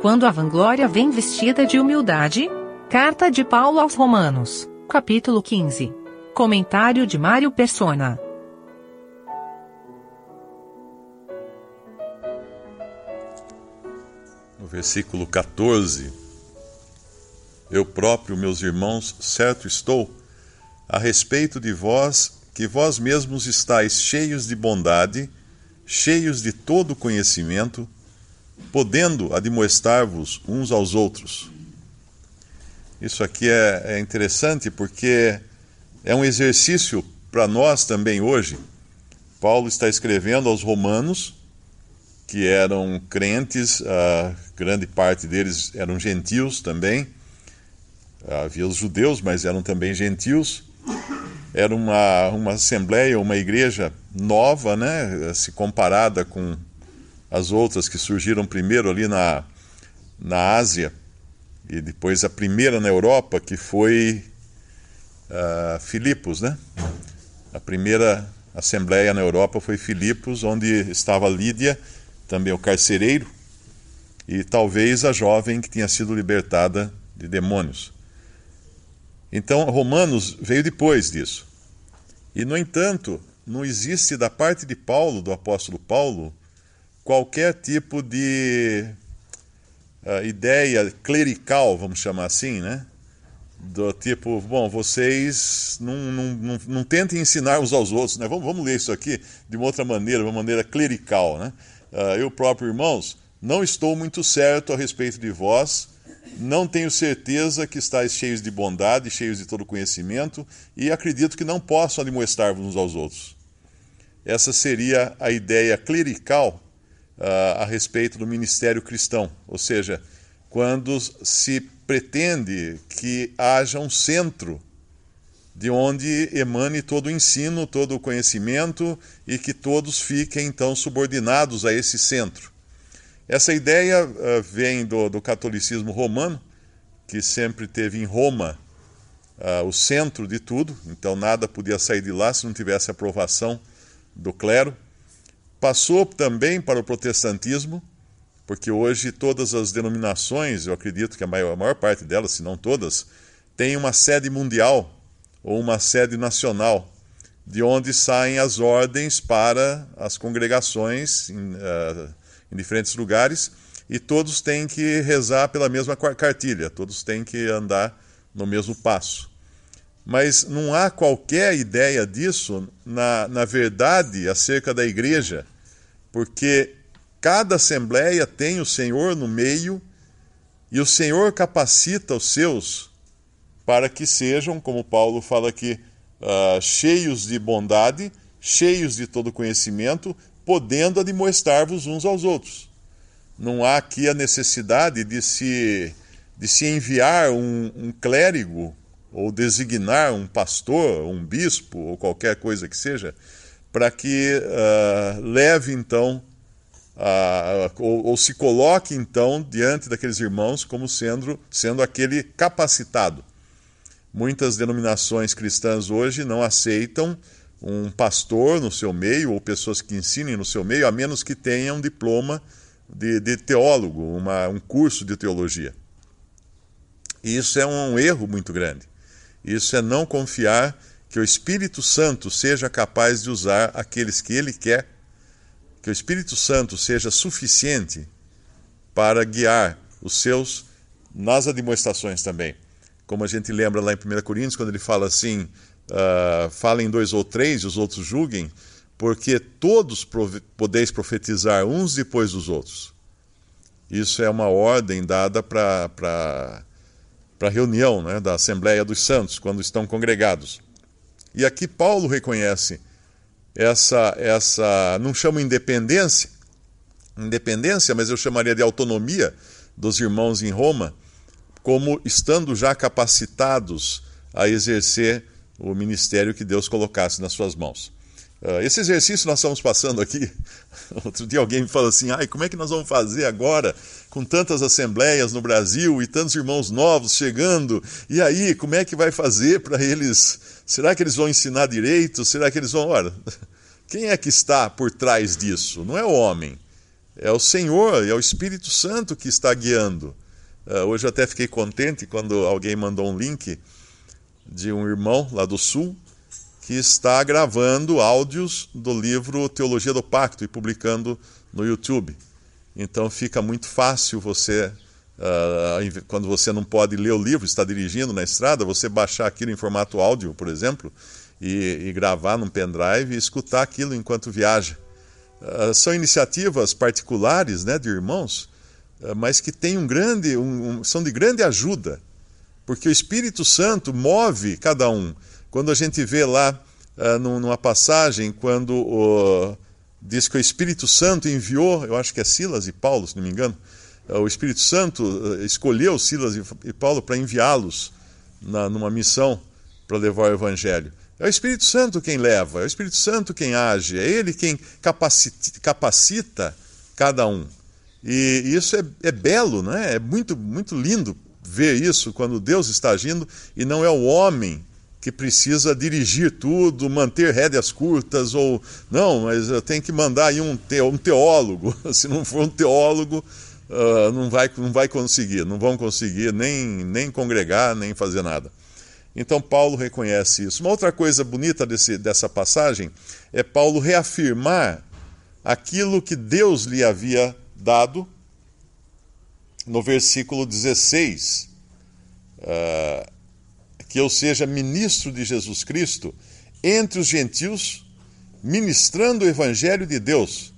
quando a vanglória vem vestida de humildade? Carta de Paulo aos Romanos, capítulo 15. Comentário de Mário Persona. No versículo 14, eu próprio, meus irmãos, certo estou, a respeito de vós, que vós mesmos estáis cheios de bondade, cheios de todo conhecimento, podendo admoestar-vos uns aos outros. Isso aqui é, é interessante porque é um exercício para nós também hoje. Paulo está escrevendo aos romanos, que eram crentes, a grande parte deles eram gentios também Havia os judeus, mas eram também gentios. Era uma, uma assembleia, uma igreja nova, né? se comparada com as outras que surgiram primeiro ali na, na Ásia e depois a primeira na Europa, que foi uh, Filipos, né? A primeira assembleia na Europa foi Filipos, onde estava Lídia, também o carcereiro, e talvez a jovem que tinha sido libertada de demônios. Então, Romanos veio depois disso. E, no entanto, não existe da parte de Paulo, do apóstolo Paulo, qualquer tipo de uh, ideia clerical, vamos chamar assim, né? Do tipo, bom, vocês não, não, não, não tentem ensinar uns aos outros, né? Vamos, vamos ler isso aqui de uma outra maneira, de uma maneira clerical, né? Uh, eu próprio, irmãos, não estou muito certo a respeito de vós, não tenho certeza que estáis cheios de bondade, cheios de todo conhecimento, e acredito que não possam admoestar-vos uns aos outros. Essa seria a ideia clerical a respeito do ministério cristão, ou seja, quando se pretende que haja um centro de onde emane todo o ensino, todo o conhecimento e que todos fiquem então subordinados a esse centro. Essa ideia uh, vem do, do, catolicismo romano, que sempre teve em Roma uh, o centro de tudo, então nada podia sair de lá se não tivesse aprovação do clero. Passou também para o protestantismo, porque hoje todas as denominações, eu acredito que a maior, a maior parte delas, se não todas, têm uma sede mundial ou uma sede nacional, de onde saem as ordens para as congregações. Uh, em diferentes lugares e todos têm que rezar pela mesma cartilha, todos têm que andar no mesmo passo. Mas não há qualquer ideia disso na, na verdade acerca da igreja, porque cada assembleia tem o Senhor no meio e o Senhor capacita os seus para que sejam, como Paulo fala aqui, uh, cheios de bondade, cheios de todo conhecimento, podendo admoestar-vos uns aos outros. Não há aqui a necessidade de se, de se enviar um, um clérigo ou designar um pastor, um bispo ou qualquer coisa que seja, para que uh, leve então, ou, ou, se coloque então diante daqueles irmãos como sendo, sendo aquele capacitado. Muitas denominações cristãs hoje não aceitam um pastor no seu meio ou pessoas que ensinem no seu meio, a menos que tenham um diploma de, de teólogo, uma, um curso de teologia. E isso é um erro muito grande. Isso é não confiar que o Espírito Santo seja capaz de usar aqueles que ele quer, que o Espírito Santo seja suficiente para guiar os seus nas admoestações também. Como a gente lembra lá em 1 Coríntios, quando ele fala assim: uh, falem dois ou três e os outros julguem, porque todos podeis profetizar uns depois dos outros. Isso é uma ordem dada para a reunião né, da Assembleia dos Santos, quando estão congregados. E aqui Paulo reconhece essa, essa não chama independência, independência, mas eu chamaria de autonomia dos irmãos em Roma, como estando já capacitados a exercer o ministério que Deus colocasse nas suas mãos. Uh, esse exercício nós estamos passando aqui. Outro dia alguém me falou assim: ai, como é que nós vamos fazer agora com tantas assembleias no Brasil e tantos irmãos novos chegando? E aí, como é que vai fazer para eles? Será que eles vão ensinar direito? Será que eles vão. Ora, quem é que está por trás disso? Não é o homem. É o Senhor, é o Espírito Santo que está guiando. Uh, hoje eu até fiquei contente quando alguém mandou um link de um irmão lá do Sul que está gravando áudios do livro Teologia do Pacto e publicando no YouTube. Então fica muito fácil você, uh, quando você não pode ler o livro, está dirigindo na estrada, você baixar aquilo em formato áudio, por exemplo, e, e gravar num pendrive e escutar aquilo enquanto viaja. Uh, são iniciativas particulares né, de irmãos, uh, mas que têm um grande, um, um, são de grande ajuda, porque o Espírito Santo move cada um. Quando a gente vê lá numa passagem, quando diz que o Espírito Santo enviou, eu acho que é Silas e Paulo, se não me engano, eh, o Espírito Santo eh, escolheu Silas e Paulo para enviá-los numa missão para levar o Evangelho. É o Espírito Santo quem leva, é o Espírito Santo quem age, é ele quem capacita, capacita cada um. E isso é, é belo, não é? É muito, muito lindo ver isso quando Deus está agindo e não é o homem que precisa dirigir tudo, manter rédeas curtas, ou não, mas eu tenho que mandar aí um, te, um teólogo. Se não for um teólogo, uh, não, vai, não vai conseguir, não vão conseguir nem, nem congregar, nem fazer nada. Então Paulo reconhece isso. Uma outra coisa bonita desse, dessa passagem é Paulo reafirmar aquilo que Deus lhe havia dado no versículo 16. Uh, que eu seja ministro de Jesus Cristo entre os gentios, ministrando o evangelho de Deus.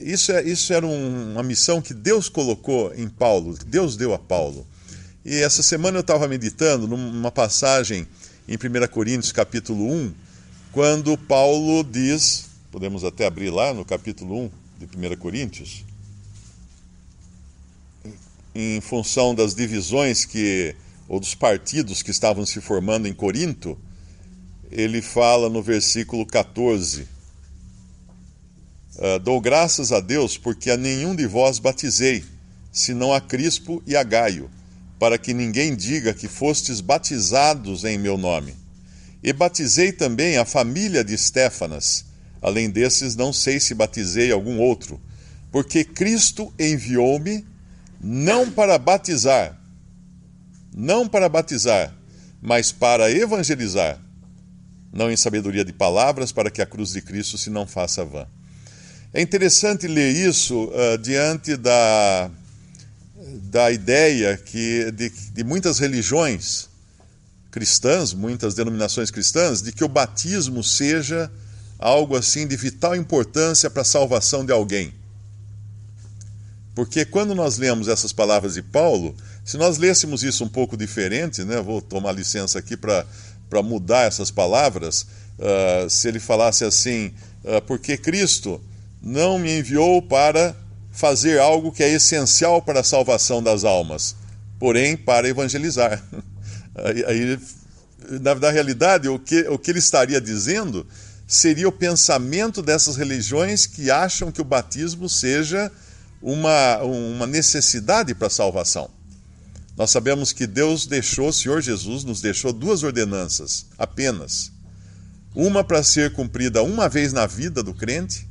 Isso, é, isso era um, uma missão que Deus colocou em Paulo, que Deus deu a Paulo. E essa semana eu estava meditando numa passagem em 1 Coríntios capítulo 1, quando Paulo diz, podemos até abrir lá no capítulo 1 de 1 Coríntios, em função das divisões que ou dos partidos que estavam se formando em Corinto, ele fala no versículo 14: ah, Dou graças a Deus porque a nenhum de vós batizei, senão a Crispo e a Gaio, para que ninguém diga que fostes batizados em meu nome. E batizei também a família de Estéfanas. Além desses, não sei se batizei algum outro, porque Cristo enviou-me não para batizar, não para batizar, mas para evangelizar, não em sabedoria de palavras, para que a cruz de Cristo se não faça vã. É interessante ler isso uh, diante da, da ideia que, de, de muitas religiões cristãs, muitas denominações cristãs, de que o batismo seja algo assim de vital importância para a salvação de alguém. Porque quando nós lemos essas palavras de Paulo, se nós lêssemos isso um pouco diferente, né, vou tomar licença aqui para mudar essas palavras, uh, se ele falasse assim, uh, porque Cristo não me enviou para fazer algo que é essencial para a salvação das almas, porém para evangelizar. aí, na, na realidade, o que, o que ele estaria dizendo seria o pensamento dessas religiões que acham que o batismo seja uma, uma necessidade para a salvação. Nós sabemos que Deus deixou, o Senhor Jesus nos deixou duas ordenanças apenas. Uma para ser cumprida uma vez na vida do crente,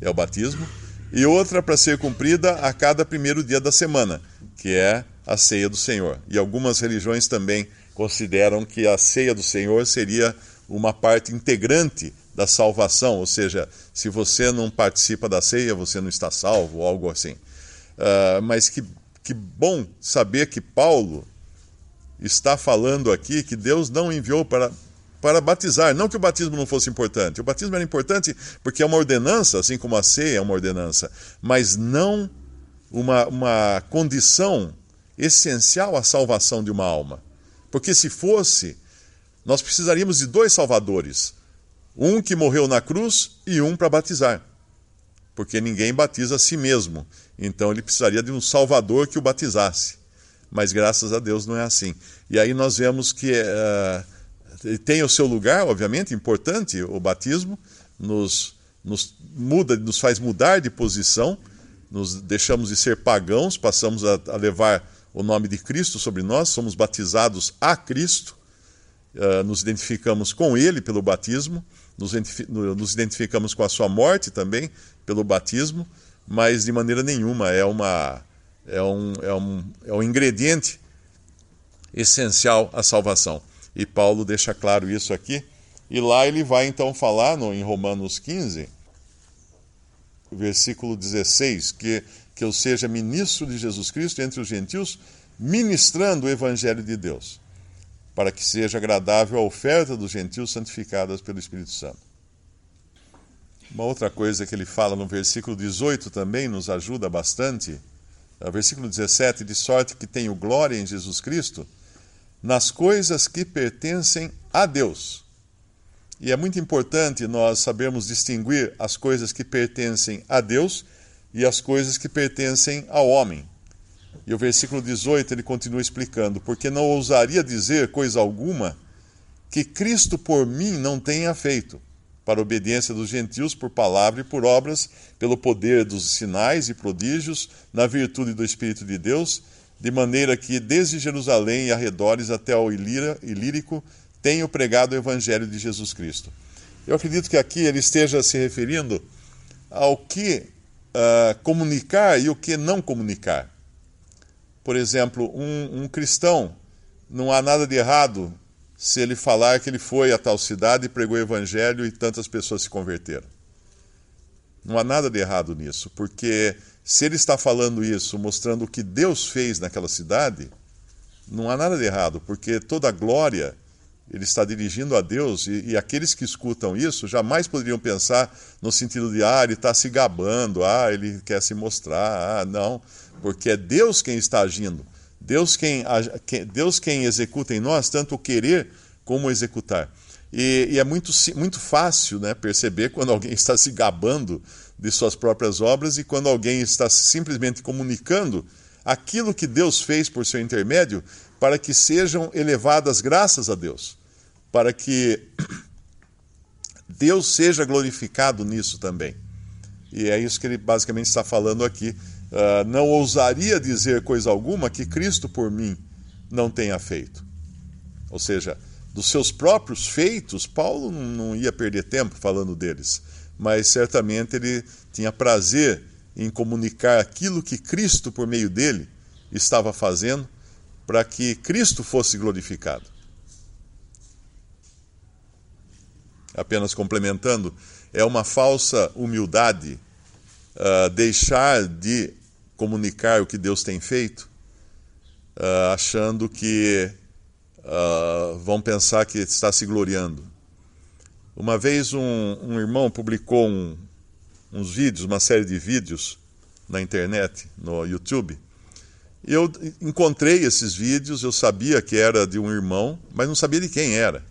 é o batismo, e outra para ser cumprida a cada primeiro dia da semana, que é a ceia do Senhor. E algumas religiões também consideram que a ceia do Senhor seria uma parte integrante da salvação, ou seja, se você não participa da ceia, você não está salvo, algo assim. Uh, mas que que bom saber que Paulo está falando aqui que Deus não enviou para, para batizar. Não que o batismo não fosse importante. O batismo era importante porque é uma ordenança, assim como a ceia é uma ordenança, mas não uma, uma condição essencial à salvação de uma alma. Porque se fosse, nós precisaríamos de dois salvadores: um que morreu na cruz e um para batizar porque ninguém batiza a si mesmo. Então ele precisaria de um Salvador que o batizasse. Mas graças a Deus não é assim. E aí nós vemos que uh, tem o seu lugar, obviamente, importante o batismo, nos, nos, muda, nos faz mudar de posição, nos deixamos de ser pagãos, passamos a, a levar o nome de Cristo sobre nós, somos batizados a Cristo, uh, nos identificamos com Ele pelo batismo, nos, nos identificamos com a sua morte também, pelo batismo, mas de maneira nenhuma é, uma, é, um, é, um, é um ingrediente essencial à salvação. E Paulo deixa claro isso aqui. E lá ele vai então falar no, em Romanos 15, versículo 16, que, que eu seja ministro de Jesus Cristo entre os gentios, ministrando o evangelho de Deus, para que seja agradável a oferta dos gentios santificadas pelo Espírito Santo. Uma outra coisa que ele fala no versículo 18 também nos ajuda bastante. O versículo 17: De sorte que tenho glória em Jesus Cristo nas coisas que pertencem a Deus. E é muito importante nós sabermos distinguir as coisas que pertencem a Deus e as coisas que pertencem ao homem. E o versículo 18 ele continua explicando: Porque não ousaria dizer coisa alguma que Cristo por mim não tenha feito para obediência dos gentios por palavra e por obras, pelo poder dos sinais e prodígios, na virtude do Espírito de Deus, de maneira que desde Jerusalém e arredores até ao Ilírico tenho pregado o Evangelho de Jesus Cristo. Eu acredito que aqui ele esteja se referindo ao que uh, comunicar e o que não comunicar. Por exemplo, um, um cristão, não há nada de errado se ele falar que ele foi a tal cidade e pregou o evangelho e tantas pessoas se converteram. Não há nada de errado nisso, porque se ele está falando isso, mostrando o que Deus fez naquela cidade, não há nada de errado, porque toda a glória ele está dirigindo a Deus e, e, aqueles que escutam isso jamais poderiam pensar no sentido de, ah, ele está se gabando, ah, ele quer se mostrar, ah, não, porque é Deus quem está agindo. Deus quem, Deus quem executa em nós tanto o querer como o executar. E, e, é muito, muito fácil né, perceber quando alguém está se gabando de suas próprias obras e quando alguém está simplesmente comunicando aquilo que Deus fez por seu intermédio para que sejam elevadas graças a Deus, para que Deus seja glorificado nisso também. E é isso que ele basicamente está falando aqui uh, não ousaria dizer coisa alguma que Cristo por mim não tenha feito. Ou seja, dos seus próprios feitos, Paulo não ia perder tempo falando deles, mas certamente ele tinha prazer em comunicar aquilo que Cristo, por meio dele, estava fazendo para que Cristo fosse glorificado. Apenas complementando, é uma falsa humildade uh, deixar de comunicar o que Deus tem feito, uh, achando que uh, vão pensar que está se gloriando. Uma vez um, um irmão publicou um, uns vídeos, uma série de vídeos na internet, no YouTube. Eu encontrei esses vídeos, eu sabia que era de um irmão, mas não sabia de quem era,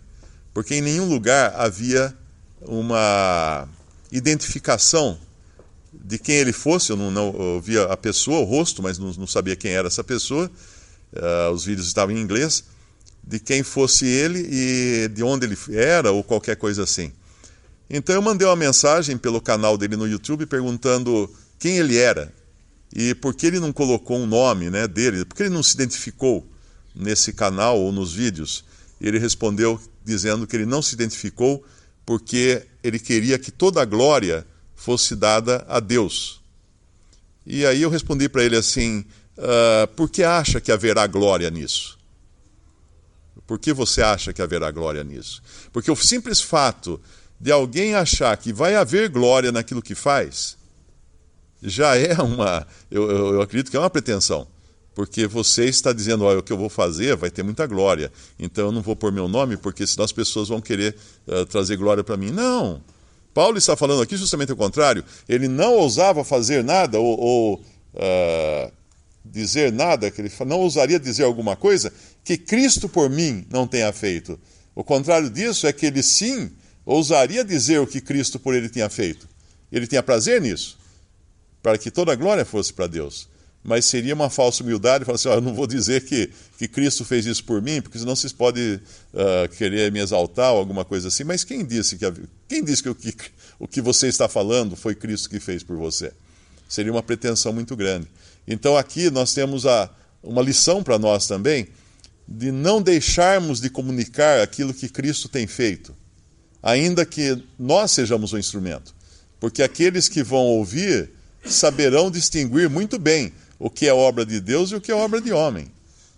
porque em nenhum lugar havia uma identificação de quem ele fosse, eu não, não eu via a pessoa, o rosto, mas não, não sabia quem era essa pessoa. Uh, os vídeos estavam em inglês. De quem fosse ele e de onde ele era ou qualquer coisa assim. Então eu mandei uma mensagem pelo canal dele no YouTube perguntando quem ele era e por que ele não colocou um nome né, dele, por que ele não se identificou nesse canal ou nos vídeos. Ele respondeu dizendo que ele não se identificou porque ele queria que toda a glória fosse dada a Deus. E aí eu respondi para ele assim: uh, por que acha que haverá glória nisso? Por que você acha que haverá glória nisso? Porque o simples fato de alguém achar que vai haver glória naquilo que faz, já é uma. Eu, eu, eu acredito que é uma pretensão. Porque você está dizendo, olha, o que eu vou fazer vai ter muita glória. Então eu não vou pôr meu nome, porque senão as pessoas vão querer uh, trazer glória para mim. Não. Paulo está falando aqui justamente o contrário. Ele não ousava fazer nada ou, ou uh, dizer nada, que ele não ousaria dizer alguma coisa que Cristo por mim não tenha feito. O contrário disso é que ele sim ousaria dizer o que Cristo por ele tinha feito. Ele tinha prazer nisso, para que toda a glória fosse para Deus mas seria uma falsa humildade falar assim: eu não vou dizer que, que Cristo fez isso por mim, porque senão vocês podem uh, querer me exaltar ou alguma coisa assim. Mas quem disse que, quem disse que o, que o que você está falando foi Cristo que fez por você? Seria uma pretensão muito grande. Então aqui nós temos a, uma lição para nós também de não deixarmos de comunicar aquilo que Cristo tem feito, ainda que nós sejamos o instrumento. Porque aqueles que vão ouvir saberão distinguir muito bem o que é obra de Deus e o que é obra de homem.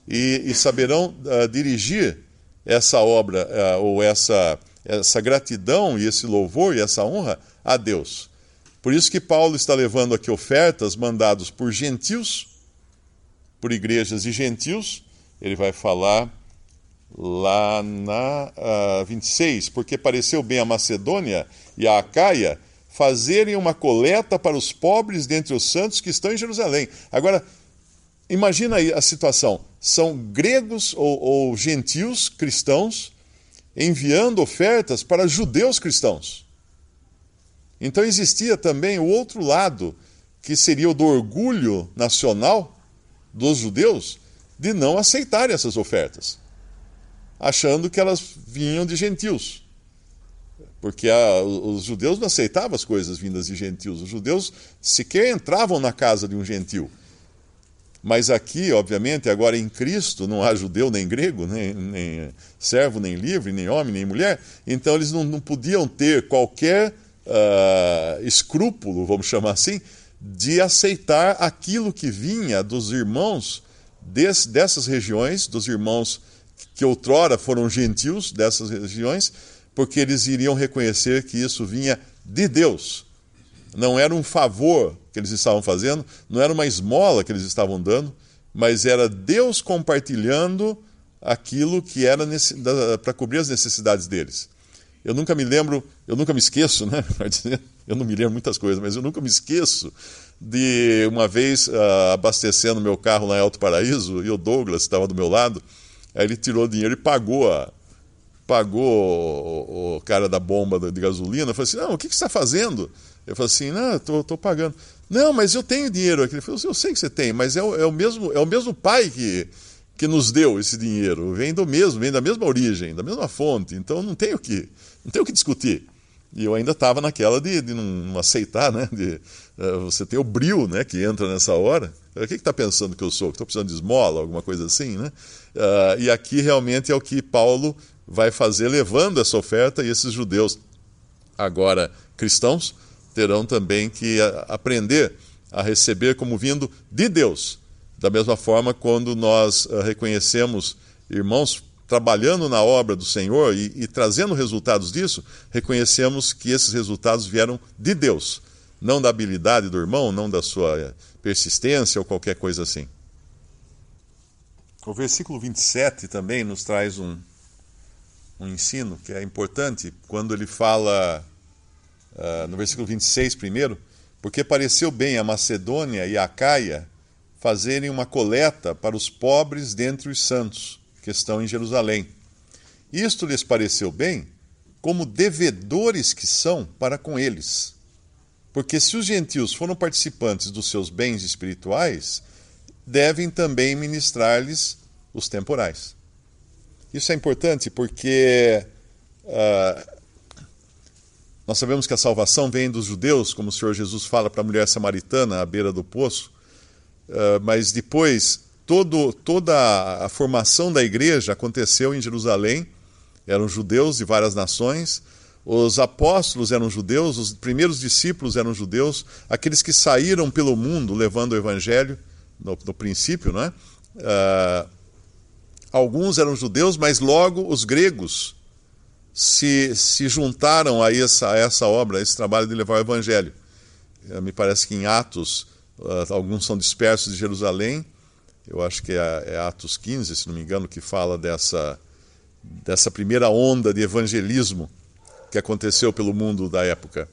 E, e saberão uh, dirigir essa obra, uh, ou essa, essa gratidão e esse louvor e essa honra a Deus. Por isso que Paulo está levando aqui ofertas mandados por gentios, por igrejas e gentios. Ele vai falar lá na uh, 26, porque pareceu bem a Macedônia e a Acaia fazerem uma coleta para os pobres dentre os santos que estão em Jerusalém. Agora, imagina aí a situação: são gregos ou, ou gentios cristãos enviando ofertas para judeus cristãos. Então existia também o outro lado, que seria o do orgulho nacional dos judeus de não aceitarem essas ofertas, achando que elas vinham de gentios. Porque a, os judeus não aceitavam as coisas vindas de gentios. Os judeus sequer entravam na casa de um gentil. Mas aqui, obviamente, agora em Cristo, não há judeu nem grego, nem, nem servo, nem livre, nem homem, nem mulher. Então eles não, não podiam ter qualquer uh, escrúpulo, vamos chamar assim, de aceitar aquilo que vinha dos irmãos des, dessas regiões, dos irmãos que outrora foram gentios dessas regiões, porque eles iriam reconhecer que isso vinha de Deus. Não era um favor que eles estavam fazendo, não era uma esmola que eles estavam dando, mas era Deus compartilhando aquilo que era para cobrir as necessidades deles. Eu nunca me lembro, eu nunca me esqueço, né? Eu não me lembro muitas coisas, mas eu nunca me esqueço de uma vez uh, abastecendo meu carro lá em Alto Paraíso e o Douglas estava do meu lado, aí ele tirou dinheiro e pagou a, pagou o, cara da bomba de gasolina, falou assim, não, o que, você está fazendo? Eu falei assim, não, estou pagando. Não, mas eu tenho dinheiro aqui. Ele falou assim, eu sei que você tem, mas é o, é o, mesmo, é o mesmo pai que, que nos deu esse dinheiro. Vem do mesmo, vem da mesma origem, da mesma fonte. Então não tem o que, não tem o que discutir. E eu ainda estava naquela de, de não aceitar, né? De, uh, você ter o brilho né, que entra nessa hora. O que está pensando que eu sou? Que estou precisando de esmola, alguma coisa assim, né? Uh, e aqui realmente é o que Paulo vai fazer levando essa oferta e esses judeus, agora cristãos, terão também que aprender a receber como vindo de Deus. Da mesma forma, quando nós eh, reconhecemos irmãos trabalhando na obra do Senhor e, e, trazendo resultados disso, reconhecemos que esses resultados vieram de Deus, não da habilidade do irmão, não da sua persistência ou qualquer coisa assim. O versículo 27 também nos traz um, um ensino que é importante quando ele fala, uh, no versículo 26 primeiro, porque pareceu bem a Macedônia e a Caia fazerem uma coleta para os pobres dentre os santos que estão em Jerusalém. Isto lhes pareceu bem, como devedores que são para com eles. Porque se os gentios foram participantes dos seus bens espirituais, devem também ministrar-lhes os temporais. Isso é importante porque uh, nós sabemos que a salvação vem dos judeus, como o Senhor Jesus fala para a mulher samaritana à beira do poço, uh, mas depois todo, toda a formação da igreja aconteceu em Jerusalém, eram judeus de várias nações, os apóstolos eram judeus, os primeiros discípulos eram judeus, aqueles que saíram pelo mundo levando o evangelho, no, no princípio, não é? Uh, alguns eram judeus, mas logo os gregos se, se juntaram a essa, a essa obra, a esse trabalho de levar o evangelho. Eh, me parece que em Atos, uh, alguns são dispersos de Jerusalém, eu acho que é, é, Atos 15, se não me engano, que fala dessa, dessa primeira onda de evangelismo que aconteceu pelo mundo da época.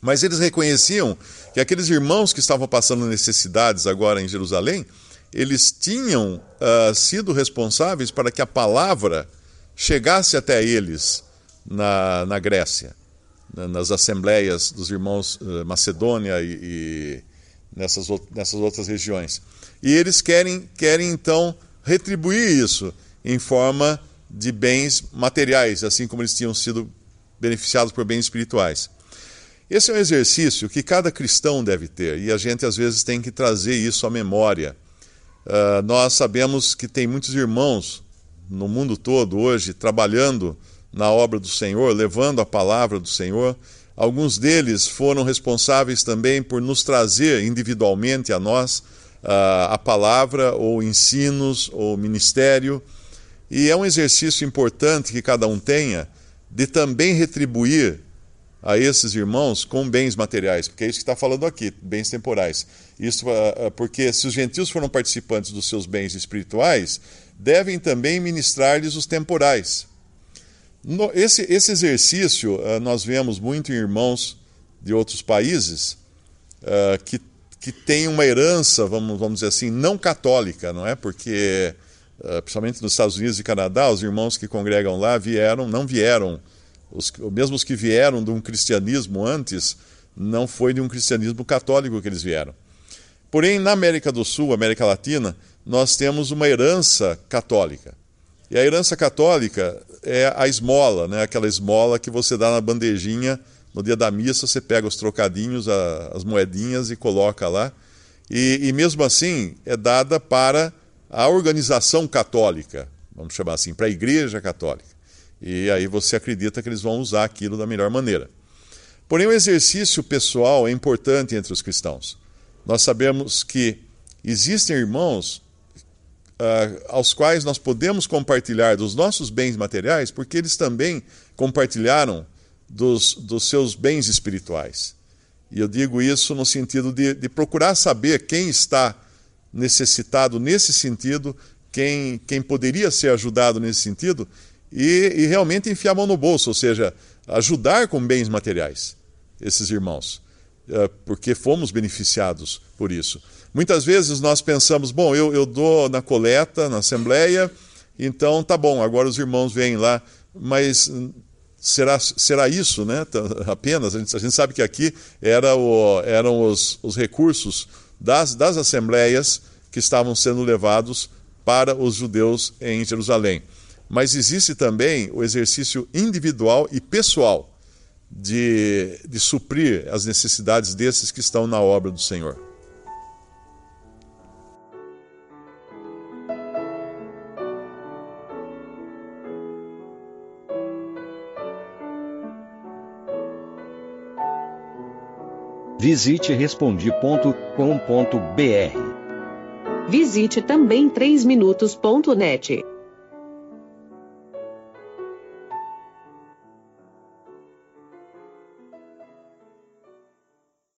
Mas eles reconheciam que aqueles irmãos que estavam passando necessidades agora em Jerusalém, eles tinham uh, sido responsáveis para que a palavra chegasse até eles na, na Grécia, nas assembleias dos irmãos uh, Macedônia e, e nessas, nessas outras regiões. E eles querem, querem então retribuir isso em forma de bens materiais, assim como eles tinham sido beneficiados por bens espirituais. Esse é um exercício que cada cristão deve ter e a gente às vezes tem que trazer isso à memória Uh, nós sabemos que tem muitos irmãos no mundo todo hoje trabalhando na obra do Senhor, levando a palavra do Senhor, Alguns deles foram responsáveis também por nos trazer individualmente a nós uh, a palavra, ou ensinos, ou ministério. E é um exercício importante que cada um tenha de também retribuir a esses irmãos com bens materiais, porque é isso que está falando aqui, bens temporais. Isso uh, porque se os gentios foram participantes dos seus bens espirituais, devem também ministrar-lhes os temporais. Esse, esse exercício uh, nós vemos muito em irmãos de outros países que, que têm uma herança, vamos, vamos dizer assim, não católica, não é? Porque, principalmente nos Estados Unidos e Canadá, os irmãos que congregam lá vieram, não vieram, os, mesmo os que vieram de um cristianismo antes, não foi de um cristianismo católico que eles vieram. Porém, na América do Sul, América Latina, nós temos uma herança católica. E a herança católica é a esmola, né? aquela esmola que você dá na bandejinha no dia da missa, você pega os trocadinhos, a, as moedinhas e coloca lá. E, e, mesmo assim é dada para a organização católica, vamos chamar assim, para a igreja católica. E aí você acredita que eles vão usar aquilo da melhor maneira. Porém, o exercício pessoal é importante entre os cristãos. Nós sabemos que existem irmãos uh, aos quais nós podemos compartilhar dos nossos bens materiais, porque eles também compartilharam dos, dos seus bens espirituais. E eu digo isso no sentido de, de procurar saber quem está necessitado nesse sentido, quem, quem poderia ser ajudado nesse sentido, e, e realmente enfiar a mão no bolso, ou seja, ajudar com bens materiais esses irmãos, uh, porque fomos beneficiados por isso. Muitas vezes nós pensamos, bom, eu, eu dou na coleta, na assembleia, então tá bom, agora os irmãos vêm lá, mas será, será isso, né? Apenas, a gente, a gente sabe que aqui era o, eram os, os recursos das, das assembleias que estavam sendo levados para os judeus em Jerusalém. Mas existe também o exercício individual e pessoal de, de suprir as necessidades desses que estão na obra do Senhor. Visite respondi.com.br. Visite também 3minutos.net.